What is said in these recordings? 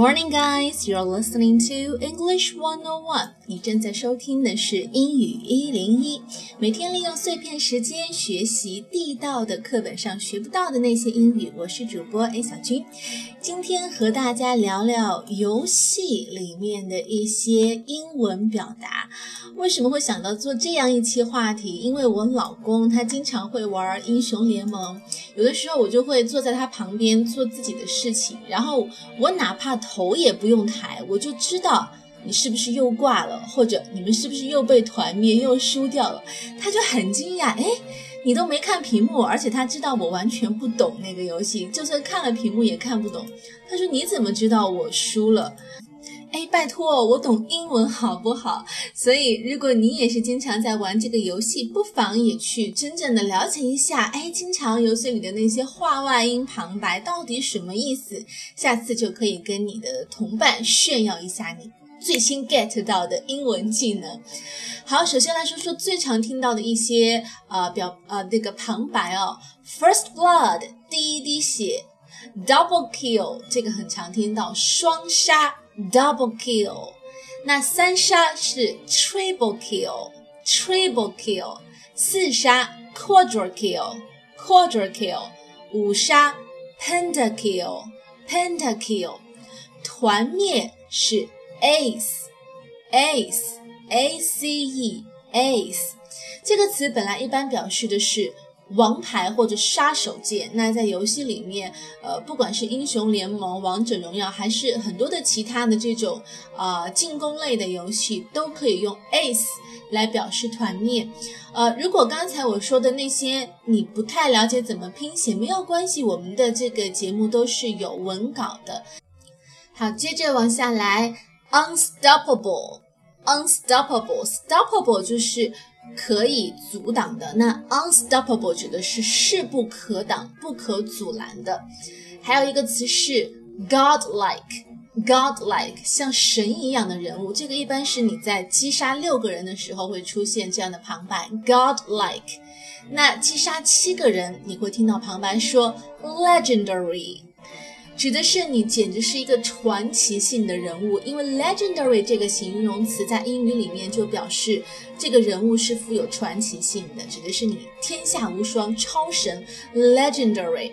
Morning, guys! You're listening to English One On One. 你正在收听的是英语一零一， 每天利用碎片时间学习地道的课本上学不到的那些英语。我是主播 A 小军，今天和大家聊聊游戏里面的一些英文表达。为什么会想到做这样一期话题？因为我老公他经常会玩英雄联盟，有的时候我就会坐在他旁边做自己的事情，然后我哪怕头也不用抬，我就知道你是不是又挂了，或者你们是不是又被团灭又输掉了。他就很惊讶，哎，你都没看屏幕，而且他知道我完全不懂那个游戏，就算看了屏幕也看不懂。他说你怎么知道我输了？哎，拜托，我懂英文好不好？所以，如果你也是经常在玩这个游戏，不妨也去真正的了解一下。哎，经常游戏里的那些话外音旁白到底什么意思？下次就可以跟你的同伴炫耀一下你最新 get 到的英文技能。好，首先来说说最常听到的一些呃表呃那个旁白哦，First blood 第一滴血，Double kill 这个很常听到，双杀。double kill，那三杀是 triple kill，triple kill，四杀 quadra kill，quadra kill，五杀 penta kill，penta kill，团灭是 ace，ace，a c e，ace，这个词本来一般表示的是。王牌或者杀手锏，那在游戏里面，呃，不管是英雄联盟、王者荣耀，还是很多的其他的这种啊进攻类的游戏，都可以用 ace 来表示团灭。呃，如果刚才我说的那些你不太了解怎么拼写，没有关系，我们的这个节目都是有文稿的。好，接着往下来，unstoppable，unstoppable，stoppable 就是。可以阻挡的，那 unstoppable 指的是势不可挡、不可阻拦的。还有一个词是 godlike，godlike 像神一样的人物。这个一般是你在击杀六个人的时候会出现这样的旁白，godlike。那击杀七个人，你会听到旁白说 legendary。指的是你简直是一个传奇性的人物，因为 legendary 这个形容词在英语里面就表示这个人物是富有传奇性的，指的是你天下无双、超神 legendary。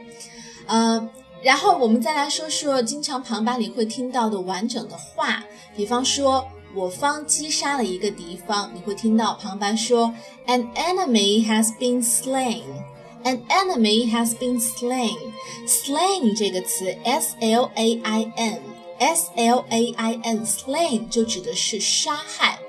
呃，然后我们再来说说经常旁白里会听到的完整的话，比方说我方击杀了一个敌方，你会听到旁白说 an enemy has been slain。An enemy has been slain. Slain 这个词，s l a i n，s l a i n，slain 就指的是杀害。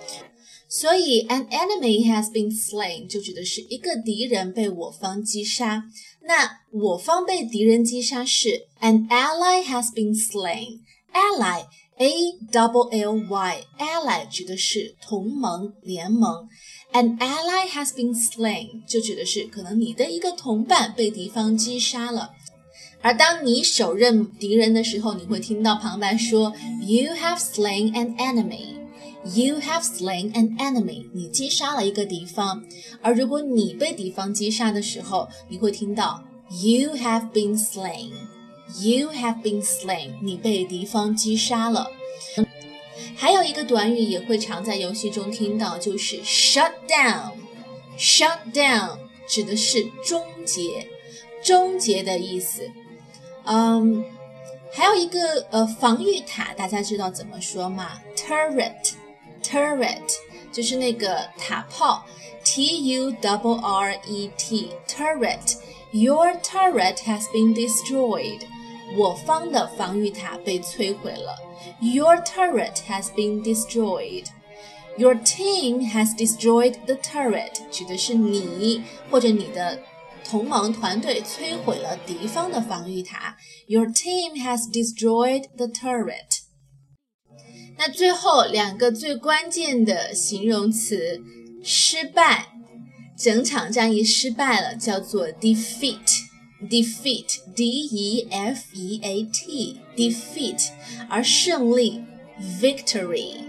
所以，an enemy has been slain 就指的是一个敌人被我方击杀。那我方被敌人击杀是 an ally has been slain. Ally a double l y ally 指的是同盟联盟。An ally has been slain，就指的是可能你的一个同伴被敌方击杀了。而当你手刃敌人的时候，你会听到旁白说：“You have slain an enemy. You have slain an enemy。”你击杀了一个敌方。而如果你被敌方击杀的时候，你会听到：“You have been slain. You have been slain。”你被敌方击杀了。还有一个短语也会常在游戏中听到，就是 shut down。shut down 指的是终结、终结的意思。嗯，还有一个呃防御塔，大家知道怎么说吗？turret，turret 就是那个塔炮，t u double r e t，turret。Your turret has been destroyed。 我方的防御塔被摧毁了。Your turret has been destroyed. Your team has destroyed the turret，指的是你或者你的同盟团队摧毁了敌方的防御塔。Your team has destroyed the turret。那最后两个最关键的形容词，失败，整场战役失败了，叫做 defeat。defeat d e f e a t defeat，而胜利 victory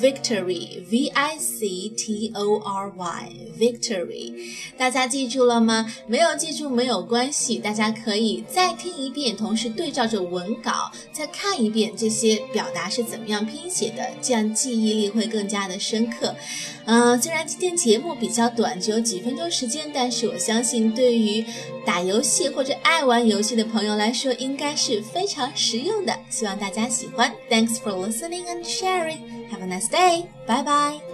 Victory，v i c t o r y，victory。大家记住了吗？没有记住没有关系，大家可以再听一遍，同时对照着文稿再看一遍这些表达是怎么样拼写的，这样记忆力会更加的深刻。嗯，虽然今天节目比较短，只有几分钟时间，但是我相信对于打游戏或者爱玩游戏的朋友来说，应该是非常实用的。希望大家喜欢。Thanks for listening and sharing. Have a nice day. Bye bye.